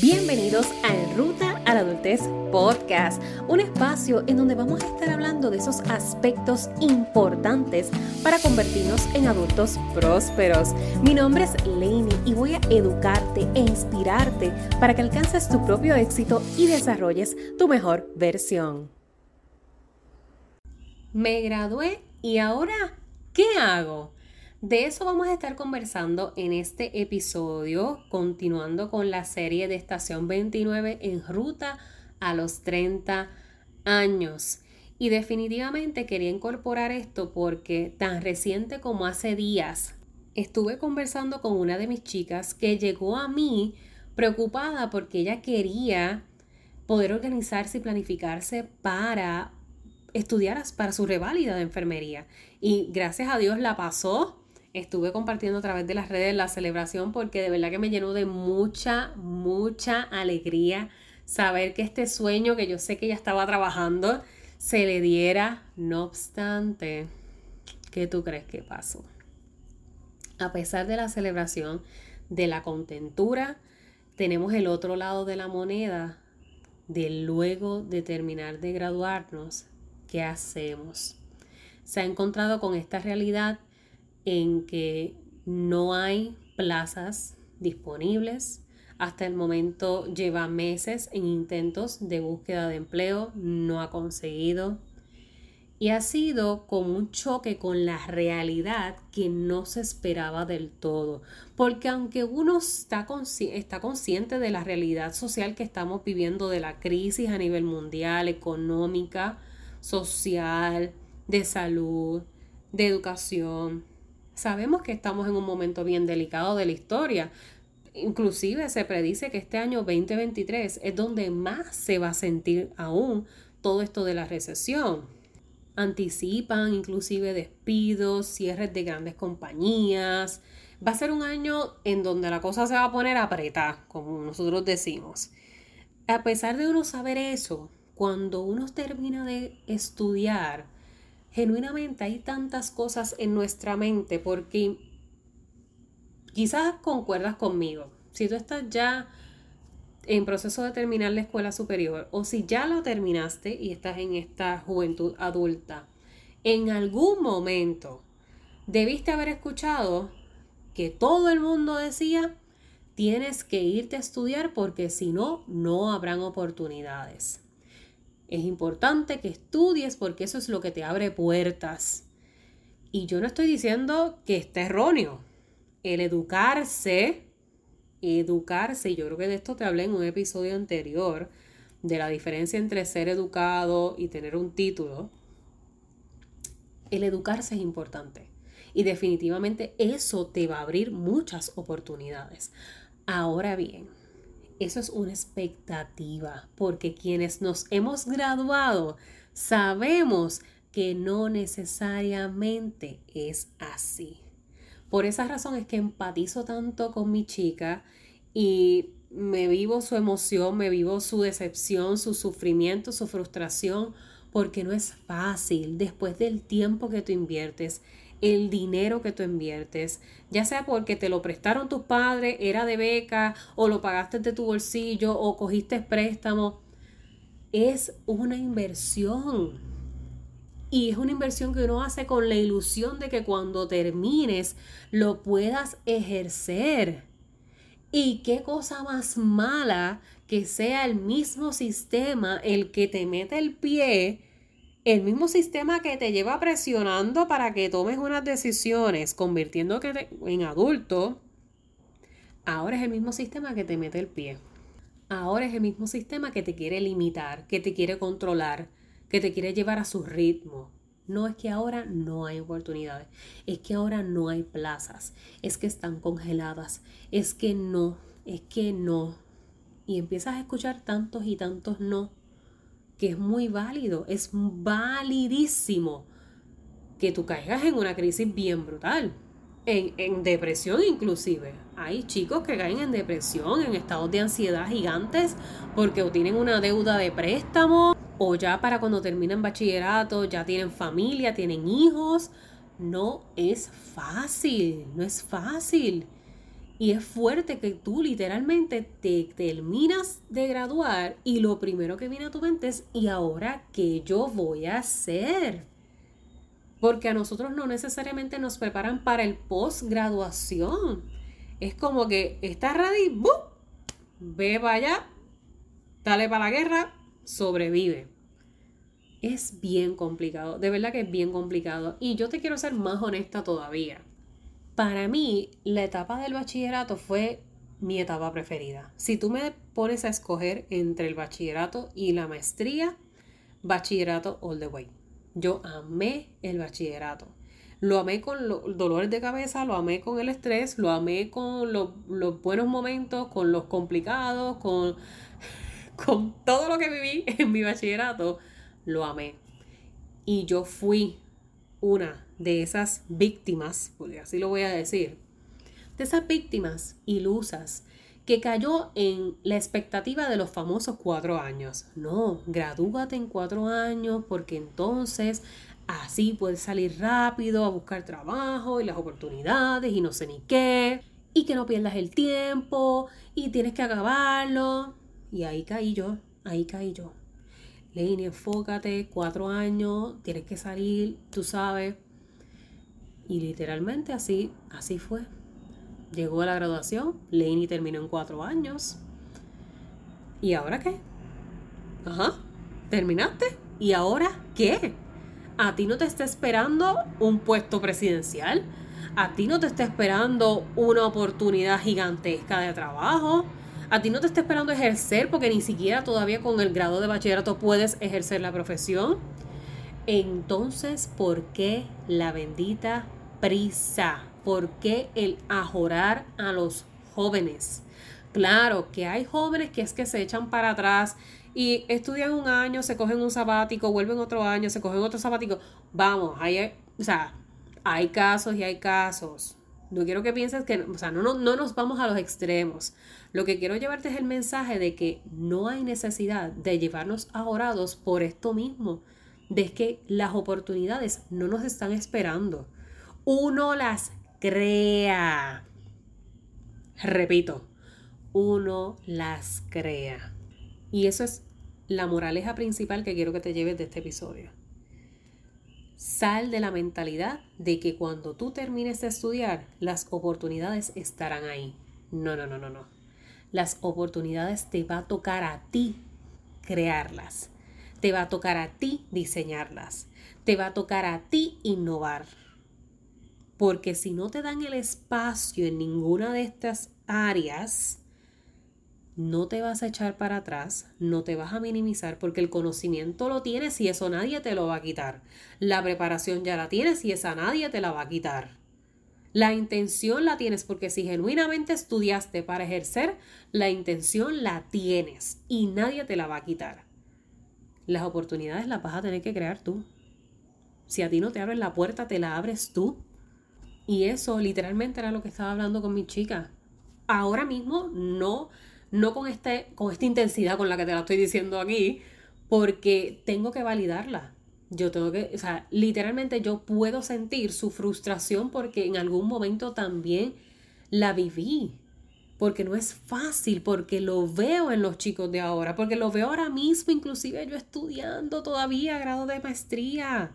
Bienvenidos a Ruta a la Adultez Podcast, un espacio en donde vamos a estar hablando de esos aspectos importantes para convertirnos en adultos prósperos. Mi nombre es Lainey y voy a educarte e inspirarte para que alcances tu propio éxito y desarrolles tu mejor versión. Me gradué y ahora, ¿qué hago? De eso vamos a estar conversando en este episodio, continuando con la serie de Estación 29 en ruta a los 30 años. Y definitivamente quería incorporar esto porque tan reciente como hace días estuve conversando con una de mis chicas que llegó a mí preocupada porque ella quería poder organizarse y planificarse para estudiar para su reválida de enfermería. Y gracias a Dios la pasó estuve compartiendo a través de las redes la celebración porque de verdad que me llenó de mucha, mucha alegría saber que este sueño que yo sé que ella estaba trabajando se le diera. No obstante, ¿qué tú crees que pasó? A pesar de la celebración, de la contentura, tenemos el otro lado de la moneda de luego de terminar de graduarnos, ¿qué hacemos? Se ha encontrado con esta realidad en que no hay plazas disponibles. Hasta el momento lleva meses en intentos de búsqueda de empleo, no ha conseguido. Y ha sido como un choque con la realidad que no se esperaba del todo. Porque aunque uno está, está consciente de la realidad social que estamos viviendo, de la crisis a nivel mundial, económica, social, de salud, de educación, Sabemos que estamos en un momento bien delicado de la historia. Inclusive se predice que este año 2023 es donde más se va a sentir aún todo esto de la recesión. Anticipan inclusive despidos, cierres de grandes compañías. Va a ser un año en donde la cosa se va a poner apretada, como nosotros decimos. A pesar de uno saber eso, cuando uno termina de estudiar, genuinamente hay tantas cosas en nuestra mente porque quizás concuerdas conmigo. Si tú estás ya en proceso de terminar la escuela superior o si ya lo terminaste y estás en esta juventud adulta, en algún momento debiste haber escuchado que todo el mundo decía tienes que irte a estudiar porque si no, no habrán oportunidades. Es importante que estudies porque eso es lo que te abre puertas. Y yo no estoy diciendo que esté erróneo. El educarse, educarse, yo creo que de esto te hablé en un episodio anterior, de la diferencia entre ser educado y tener un título. El educarse es importante. Y definitivamente eso te va a abrir muchas oportunidades. Ahora bien, eso es una expectativa, porque quienes nos hemos graduado sabemos que no necesariamente es así. Por esa razón es que empatizo tanto con mi chica y me vivo su emoción, me vivo su decepción, su sufrimiento, su frustración, porque no es fácil después del tiempo que tú inviertes el dinero que tú inviertes, ya sea porque te lo prestaron tus padres, era de beca, o lo pagaste de tu bolsillo, o cogiste préstamo, es una inversión. Y es una inversión que uno hace con la ilusión de que cuando termines lo puedas ejercer. Y qué cosa más mala que sea el mismo sistema el que te mete el pie el mismo sistema que te lleva presionando para que tomes unas decisiones, convirtiéndote en adulto, ahora es el mismo sistema que te mete el pie. Ahora es el mismo sistema que te quiere limitar, que te quiere controlar, que te quiere llevar a su ritmo. No es que ahora no hay oportunidades, es que ahora no hay plazas, es que están congeladas, es que no, es que no. Y empiezas a escuchar tantos y tantos no que es muy válido, es validísimo que tú caigas en una crisis bien brutal, en, en, depresión inclusive. Hay chicos que caen en depresión, en estados de ansiedad gigantes, porque tienen una deuda de préstamo, o ya para cuando terminan bachillerato, ya tienen familia, tienen hijos. No es fácil, no es fácil. Y es fuerte que tú literalmente te terminas de graduar y lo primero que viene a tu mente es, ¿y ahora qué yo voy a hacer? Porque a nosotros no necesariamente nos preparan para el posgraduación. Es como que estás ready, ¡bum! ve para allá, dale para la guerra, sobrevive. Es bien complicado, de verdad que es bien complicado. Y yo te quiero ser más honesta todavía para mí, la etapa del bachillerato fue mi etapa preferida. Si tú me pones a escoger entre el bachillerato y la maestría, bachillerato all the way. Yo amé el bachillerato. Lo amé con los dolores de cabeza, lo amé con el estrés, lo amé con los buenos momentos, con los complicados, con, con todo lo que viví en mi bachillerato. Lo amé. Y yo fui una de esas víctimas, porque así lo voy a decir, de esas víctimas ilusas que cayó en la expectativa de los famosos cuatro años. No, gradúate en cuatro años porque entonces así puedes salir rápido a buscar trabajo y las oportunidades y no sé ni qué, y que no pierdas el tiempo y tienes que acabarlo. Y ahí caí yo, ahí caí yo. Lenny, enfócate, cuatro años, tienes que salir, tú sabes. Y literalmente así, así fue. Llegó a la graduación, Laney terminó en cuatro años. ¿Y ahora qué? Ajá, terminaste. ¿Y ahora qué? ¿A ti no te está esperando un puesto presidencial? ¿A ti no te está esperando una oportunidad gigantesca de trabajo? ¿A ti no te está esperando ejercer porque ni siquiera todavía con el grado de bachillerato puedes ejercer la profesión? Entonces, ¿por qué la bendita prisa? ¿Por qué el ajorar a los jóvenes? Claro que hay jóvenes que es que se echan para atrás y estudian un año, se cogen un sabático, vuelven otro año, se cogen otro sabático. Vamos, hay, o sea, hay casos y hay casos. No quiero que pienses que, o sea, no, no, no nos vamos a los extremos. Lo que quiero llevarte es el mensaje de que no hay necesidad de llevarnos ahorados por esto mismo, de que las oportunidades no nos están esperando uno las crea. Repito, uno las crea. Y eso es la moraleja principal que quiero que te lleves de este episodio. Sal de la mentalidad de que cuando tú termines de estudiar, las oportunidades estarán ahí. No, no, no, no, no. Las oportunidades te va a tocar a ti crearlas. Te va a tocar a ti diseñarlas. Te va a tocar a ti innovar. Porque si no te dan el espacio en ninguna de estas áreas, no te vas a echar para atrás, no te vas a minimizar porque el conocimiento lo tienes y eso nadie te lo va a quitar. La preparación ya la tienes y esa nadie te la va a quitar. La intención la tienes porque si genuinamente estudiaste para ejercer, la intención la tienes y nadie te la va a quitar. Las oportunidades las vas a tener que crear tú. Si a ti no te abren la puerta, te la abres tú. Y eso literalmente era lo que estaba hablando con mi chica. Ahora mismo no, no con, este, con esta intensidad con la que te la estoy diciendo aquí, porque tengo que validarla. Yo tengo que, o sea, literalmente yo puedo sentir su frustración porque en algún momento también la viví. Porque no es fácil, porque lo veo en los chicos de ahora, porque lo veo ahora mismo, inclusive yo estudiando todavía grado de maestría.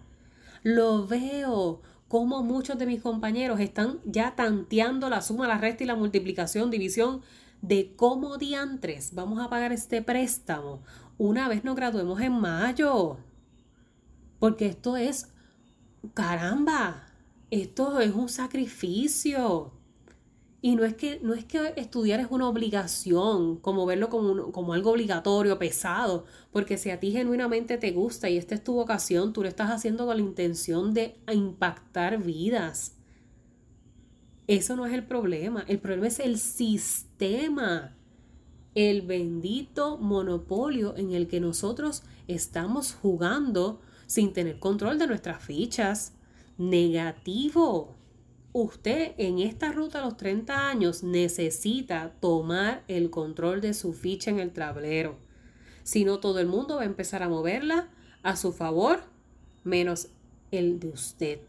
Lo veo como muchos de mis compañeros están ya tanteando la suma, la resta y la multiplicación, división de cómo diantres vamos a pagar este préstamo una vez nos graduemos en mayo. Porque esto es, caramba, esto es un sacrificio. Y no es que, no es que estudiar es una obligación, como verlo como, como algo obligatorio, pesado, porque si a ti genuinamente te gusta y esta es tu vocación, tú lo estás haciendo con la intención de impactar vidas. Eso no es el problema, el problema es el sistema, el bendito monopolio en el que nosotros estamos jugando sin tener control de nuestras fichas. Negativo usted en esta ruta a los 30 años necesita tomar el control de su ficha en el tablero. Si no, todo el mundo va a empezar a moverla a su favor, menos el de usted.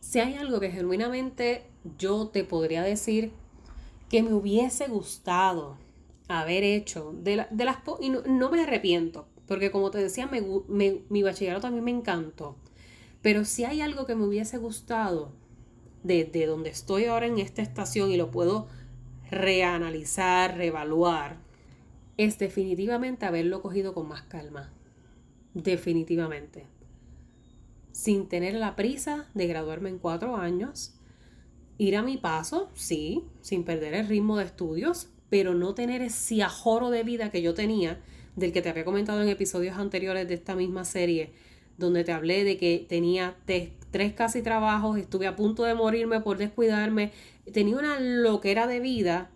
Si hay algo que genuinamente yo te podría decir que me hubiese gustado haber hecho, de, las, y no, me arrepiento, porque como te decía, mi bachillerato mí me encantó, pero si hay algo que me hubiese gustado desde donde estoy ahora en esta estación y lo puedo reanalizar, reevaluar, es definitivamente haberlo cogido con más calma. Definitivamente. Sin tener la prisa de graduarme en cuatro años, ir a mi paso, sí, sin perder el ritmo de estudios, pero no tener ese ajoro de vida que yo tenía, del que te había comentado en episodios anteriores de esta misma serie, donde te hablé de que tenía tres casi trabajos, estuve a punto de morirme por descuidarme, tenía una loquera de vida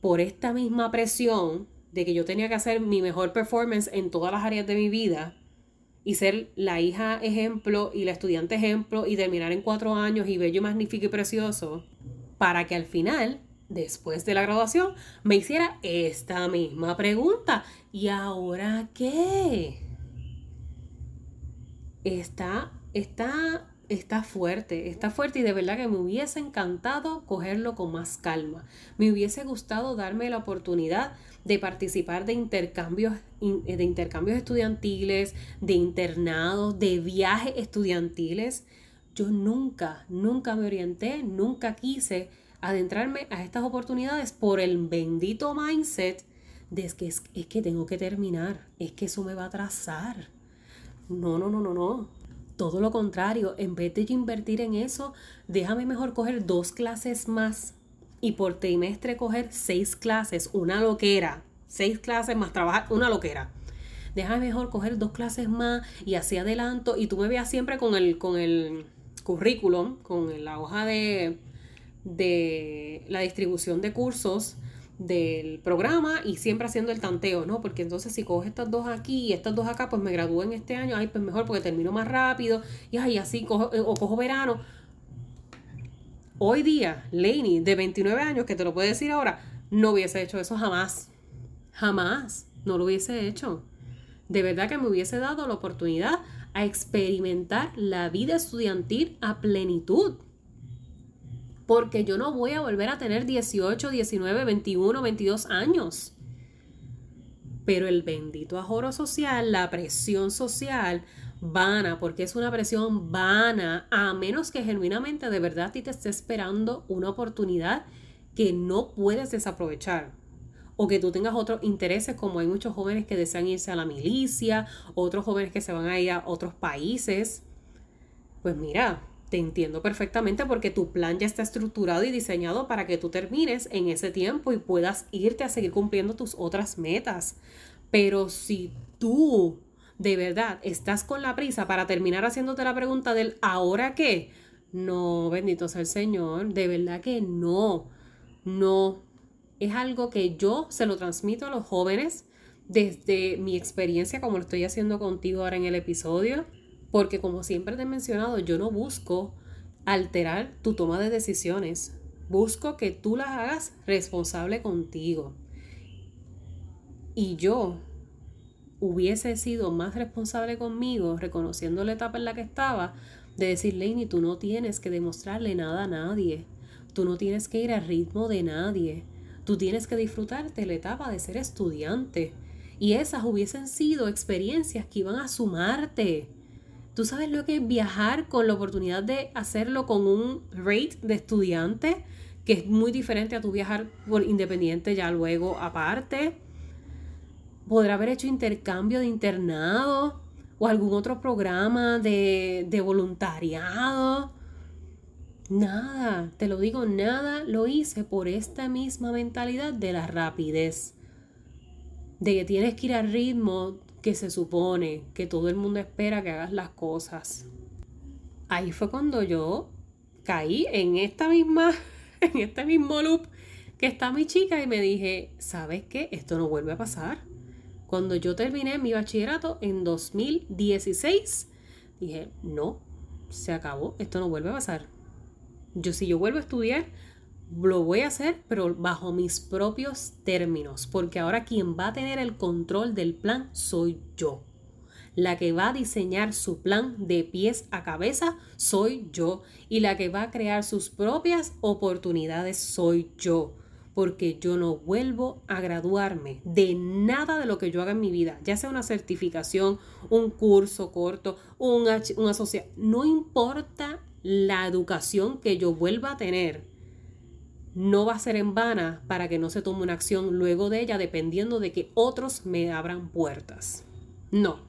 por esta misma presión de que yo tenía que hacer mi mejor performance en todas las áreas de mi vida y ser la hija ejemplo y la estudiante ejemplo y terminar en cuatro años y bello, magnífico y precioso, para que al final, después de la graduación, me hiciera esta misma pregunta. ¿Y ahora qué? Está, está está fuerte, está fuerte y de verdad que me hubiese encantado cogerlo con más calma. Me hubiese gustado darme la oportunidad de participar de intercambios, de intercambios estudiantiles, de internados, de viajes estudiantiles. Yo nunca, nunca me orienté, nunca quise adentrarme a estas oportunidades por el bendito mindset de que es, es que tengo que terminar, es que eso me va a atrasar. No, no, no, no, no. Todo lo contrario, en vez de invertir en eso, déjame mejor coger dos clases más y por trimestre coger seis clases, una loquera, seis clases más trabajar, una loquera. Déjame mejor coger dos clases más y así adelanto. Y tú me veas siempre con el, con el currículum, con la hoja de, de la distribución de cursos del programa y siempre haciendo el tanteo, ¿no? Porque entonces si cojo estas dos aquí y estas dos acá, pues me gradúo en este año, ay, pues mejor porque termino más rápido y ay, así cojo, eh, o cojo verano. Hoy día, Laney, de 29 años, que te lo puedo decir ahora, no hubiese hecho eso jamás. Jamás. No lo hubiese hecho. De verdad que me hubiese dado la oportunidad a experimentar la vida estudiantil a plenitud porque yo no voy a volver a tener 18, 19, 21, 22 años. Pero el bendito ajoro social, la presión social, vana, porque es una presión vana, a menos que genuinamente de verdad ti te esté esperando una oportunidad que no puedes desaprovechar. O que tú tengas otros intereses, como hay muchos jóvenes que desean irse a la milicia, otros jóvenes que se van a ir a otros países. Pues mira, te entiendo perfectamente porque tu plan ya está estructurado y diseñado para que tú termines en ese tiempo y puedas irte a seguir cumpliendo tus otras metas. Pero si tú de verdad estás con la prisa para terminar haciéndote la pregunta del ahora qué, no, bendito sea el Señor, de verdad que no, no. Es algo que yo se lo transmito a los jóvenes desde mi experiencia como lo estoy haciendo contigo ahora en el episodio porque como siempre te he mencionado, yo no busco alterar tu toma de decisiones. Busco que tú las hagas responsable contigo. Y yo hubiese sido más responsable conmigo, reconociendo la etapa en la que estaba, de decirle, ni tú no tienes que demostrarle nada a nadie. Tú no tienes que ir al ritmo de nadie. Tú tienes que disfrutarte la etapa de ser estudiante. Y esas hubiesen sido experiencias que iban a sumarte ¿Tú sabes lo que es viajar con la oportunidad de hacerlo con un rate de estudiante? Que es muy diferente a tu viajar por independiente ya luego aparte. Podrá haber hecho intercambio de internado o algún otro programa de, de voluntariado. Nada, te lo digo, nada lo hice por esta misma mentalidad de la rapidez. De que tienes que ir al ritmo que se supone que todo el mundo espera que hagas las cosas. Ahí fue cuando yo caí en esta misma, en este mismo loop que está mi chica y me dije, ¿sabes qué? Esto no vuelve a pasar. Cuando yo terminé mi bachillerato en 2016, dije, no, se acabó, esto no vuelve a pasar. Yo si yo vuelvo a estudiar, lo voy a hacer, pero bajo mis propios términos, porque ahora quien va a tener el control del plan soy yo. La que va a diseñar su plan de pies a cabeza soy yo. Y la que va a crear sus propias oportunidades soy yo. porque yo no vuelvo a graduarme de nada de lo que yo haga en mi vida, ya sea una certificación, un curso corto, una, una asociación, no importa la educación que yo vuelva a tener, no va a ser en vana para que no se tome una acción luego de ella dependiendo de que otros me abran puertas. No,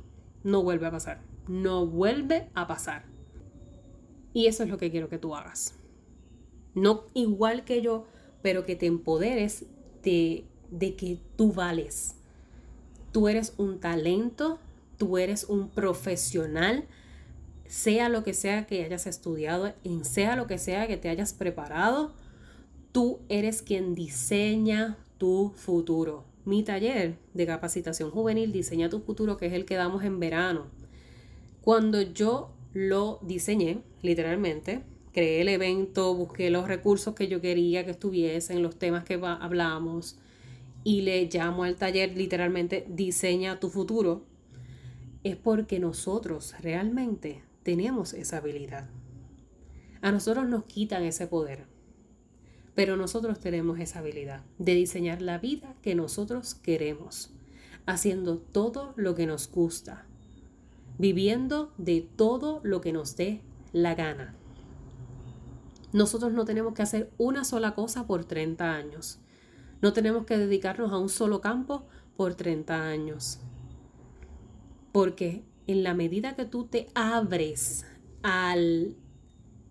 no vuelve a pasar, no vuelve a pasar. Y eso es lo que quiero que tú hagas. No igual que yo, pero que te empoderes de, de que tú vales. Tú eres un talento, tú eres un profesional, sea lo que sea que hayas estudiado, sea lo que sea que te hayas preparado, tú eres quien diseña tu futuro. Mi taller de capacitación juvenil Diseña tu futuro, que es el que damos en verano. Cuando yo lo diseñé, literalmente, creé el evento, busqué los recursos que yo quería que estuviesen, los temas que hablamos y le llamo al taller literalmente diseña tu futuro, es porque nosotros realmente tenemos esa habilidad. A nosotros nos quitan ese poder, pero nosotros tenemos esa habilidad de diseñar la vida que nosotros queremos, haciendo todo lo que nos gusta, viviendo de todo lo que nos dé la gana. Nosotros no tenemos que hacer una sola cosa por 30 años. No tenemos que dedicarnos a un solo campo por 30 años. Porque en la medida que tú te abres al,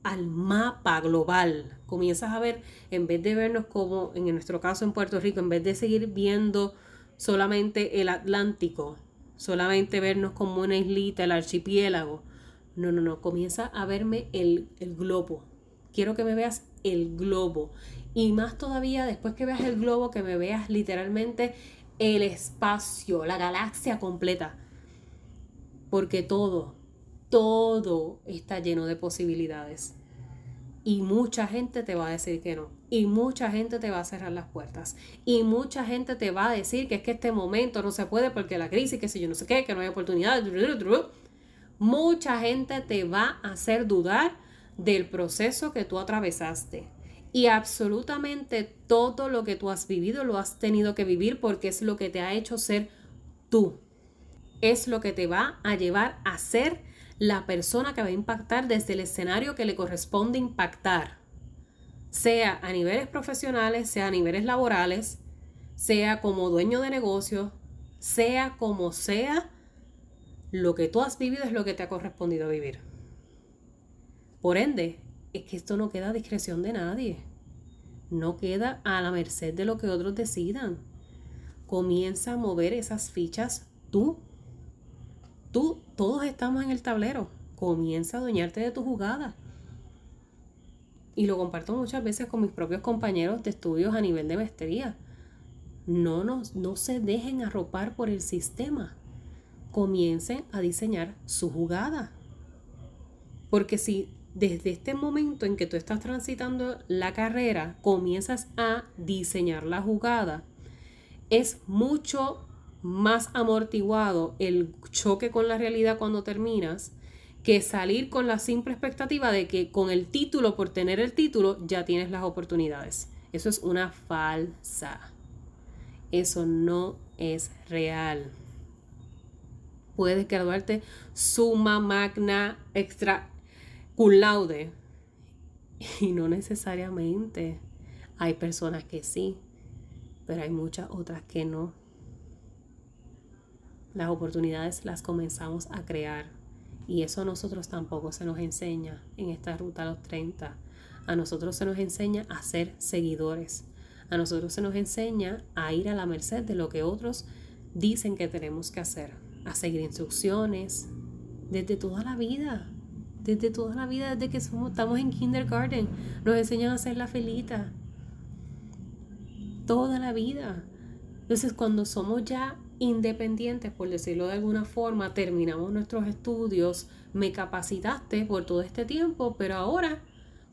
al mapa global, comienzas a ver, en vez de vernos como en nuestro caso en Puerto Rico, en vez de seguir viendo solamente el Atlántico, solamente vernos como una islita, el archipiélago, no, no, no, comienza a verme el, el globo, quiero que me veas el globo. Y más todavía, después que veas el globo, que me veas literalmente el espacio, la galaxia completa. Porque todo, todo está lleno de posibilidades. Y mucha gente te va a decir que no. Y mucha gente te va a cerrar las puertas. Y mucha gente te va a decir que es que este momento no se puede porque la crisis, que si yo no sé qué, que no hay oportunidad. Mucha gente te va a hacer dudar del proceso que tú atravesaste. Y absolutamente todo lo que tú has vivido lo has tenido que vivir porque es lo que te ha hecho ser tú. Es lo que te va a llevar a ser la persona que va a impactar desde el escenario que le corresponde impactar. Sea a niveles profesionales, sea a niveles laborales, sea como dueño de negocio, sea como sea, lo que tú has vivido es lo que te ha correspondido vivir. Por ende, es que esto no queda a discreción de nadie. No queda a la merced de lo que otros decidan. Comienza a mover esas fichas tú. Tú, todos estamos en el tablero. Comienza a adueñarte de tu jugada. Y lo comparto muchas veces con mis propios compañeros de estudios a nivel de maestría. No, no se dejen arropar por el sistema. Comiencen a diseñar su jugada. Porque si desde este momento en que tú estás transitando la carrera, comienzas a diseñar la jugada, es mucho más amortiguado el choque con la realidad cuando terminas que salir con la simple expectativa de que con el título, por tener el título, ya tienes las oportunidades. Eso es una falsa. Eso no es real. Puedes graduarte suma, magna, extra, cum laude. Y no necesariamente. Hay personas que sí, pero hay muchas otras que no. Las oportunidades las comenzamos a crear y eso a nosotros tampoco se nos enseña en esta ruta a los 30. A nosotros se nos enseña a ser seguidores. A nosotros se nos enseña a ir a la merced de lo que otros dicen que tenemos que hacer, a seguir instrucciones desde toda la vida desde toda la vida, desde que somos, estamos en kindergarten, nos enseñan a hacer la felita. Toda la vida. Entonces, cuando somos ya independientes, por decirlo de alguna forma, terminamos nuestros estudios, me capacitaste por todo este tiempo, pero ahora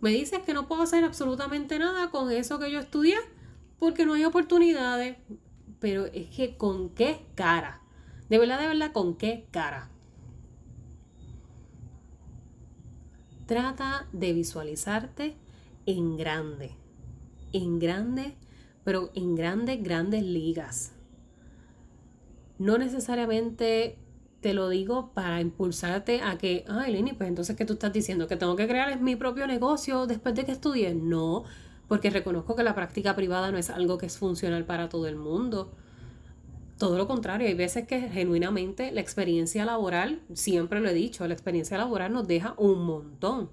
me dices que no puedo hacer absolutamente nada con eso que yo estudié porque no hay oportunidades. Pero es que con qué cara. De verdad, de verdad, con qué cara. Trata de visualizarte en grande, en grande pero en grandes, grandes ligas. No necesariamente te lo digo para impulsarte a que, ay, Lenny, pues entonces, ¿qué tú estás diciendo? ¿Que tengo que crear mi propio negocio después de que estudie? No, porque reconozco que la práctica privada no es algo que es funcional para todo el mundo. Todo lo contrario, hay veces que genuinamente la experiencia laboral, siempre lo he dicho, la experiencia laboral nos deja un montón.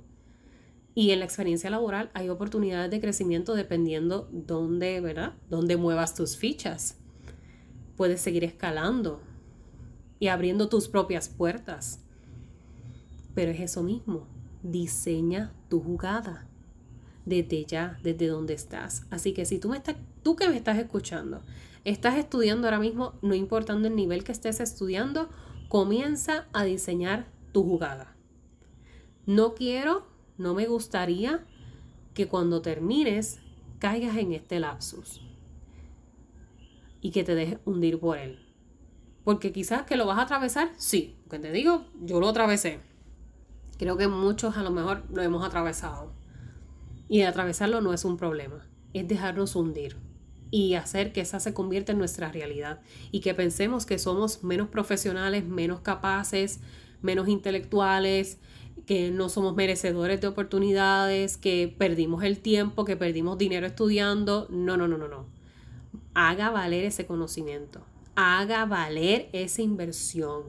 Y en la experiencia laboral hay oportunidades de crecimiento dependiendo dónde, ¿verdad? Dónde muevas tus fichas. Puedes seguir escalando y abriendo tus propias puertas. Pero es eso mismo. Diseña tu jugada desde ya, desde donde estás. Así que si tú, me estás, tú que me estás escuchando, estás estudiando ahora mismo, no importando el nivel que estés estudiando, comienza a diseñar tu jugada. No quiero no me gustaría que cuando termines caigas en este lapsus y que te dejes hundir por él. Porque quizás que lo vas a atravesar, sí, que te digo, yo lo atravesé. Creo que muchos a lo mejor lo hemos atravesado. Y atravesarlo no es un problema, es dejarnos hundir y hacer que esa se convierta en nuestra realidad y que pensemos que somos menos profesionales, menos capaces, menos intelectuales, que no somos merecedores de oportunidades, que perdimos el tiempo, que perdimos dinero estudiando. No, no, no, no, no. Haga valer ese conocimiento. Haga valer esa inversión.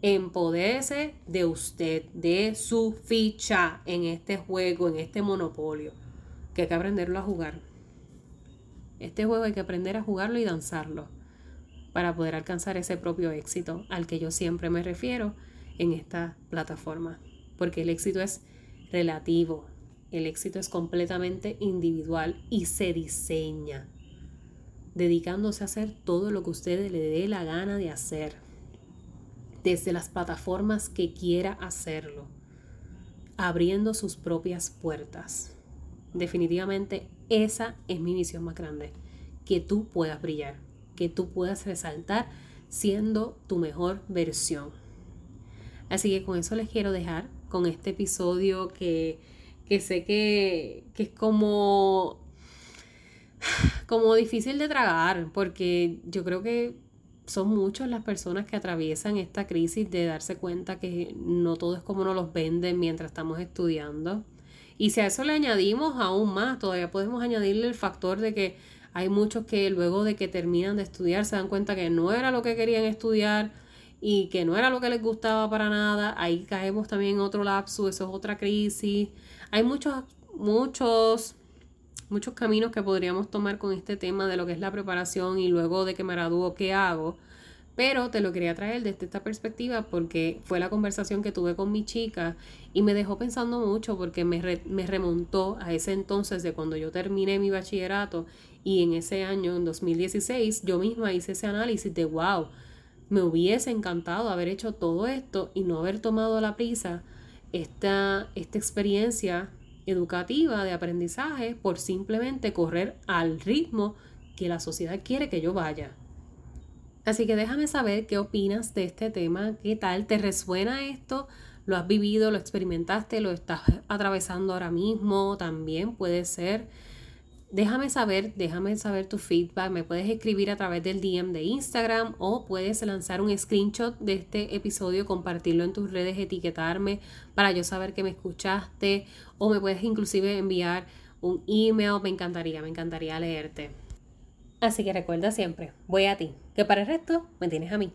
Empodérese de usted, de su ficha en este juego, en este monopolio, que hay que aprenderlo a jugar. Este juego hay que aprender a jugarlo y danzarlo para poder alcanzar ese propio éxito al que yo siempre me refiero en esta plataforma porque el éxito es relativo, el éxito es completamente individual y se diseña, dedicándose a hacer todo lo que usted le dé la gana de hacer, desde las plataformas que quiera hacerlo, abriendo sus propias puertas. Definitivamente esa es mi misión más grande, que tú puedas brillar, que tú puedas resaltar siendo tu mejor versión. Así que con eso les quiero dejar con este episodio que, sé que, que es como, como difícil de tragar, porque yo creo que son muchas las personas que atraviesan esta crisis de darse cuenta que no todo es como nos los venden mientras estamos estudiando. Y si a eso le añadimos aún más, todavía podemos añadirle el factor de que hay muchos que luego de que terminan de estudiar se dan cuenta que no era lo que querían estudiar y que no era lo que les gustaba para nada, ahí caemos también en otro lapso, eso es otra crisis. Hay muchos, muchos, muchos caminos que podríamos tomar con este tema de lo que es la preparación y luego de que me gradúo, ¿qué hago? Pero te lo quería traer desde esta perspectiva porque fue la conversación que tuve con mi chica y me dejó pensando mucho porque me, me remontó a ese entonces de cuando yo terminé mi bachillerato y en ese año, en 2016, yo misma hice ese análisis de, wow, me hubiese encantado haber hecho todo esto y no haber tomado la prisa esta, esta experiencia educativa de aprendizaje por simplemente correr al ritmo que la sociedad quiere que yo vaya. Así que déjame saber qué opinas de este tema, qué tal, ¿te resuena esto? ¿Lo has vivido, lo experimentaste, lo estás atravesando ahora mismo? También puede ser. Déjame saber, déjame saber tu feedback. Me puedes escribir a través del DM de Instagram o puedes lanzar un screenshot de este episodio, compartirlo en tus redes, etiquetarme para yo saber que me escuchaste o me puedes inclusive enviar un email. Me encantaría, me encantaría leerte. Así que recuerda siempre, voy a ti, que para el resto me tienes a mí.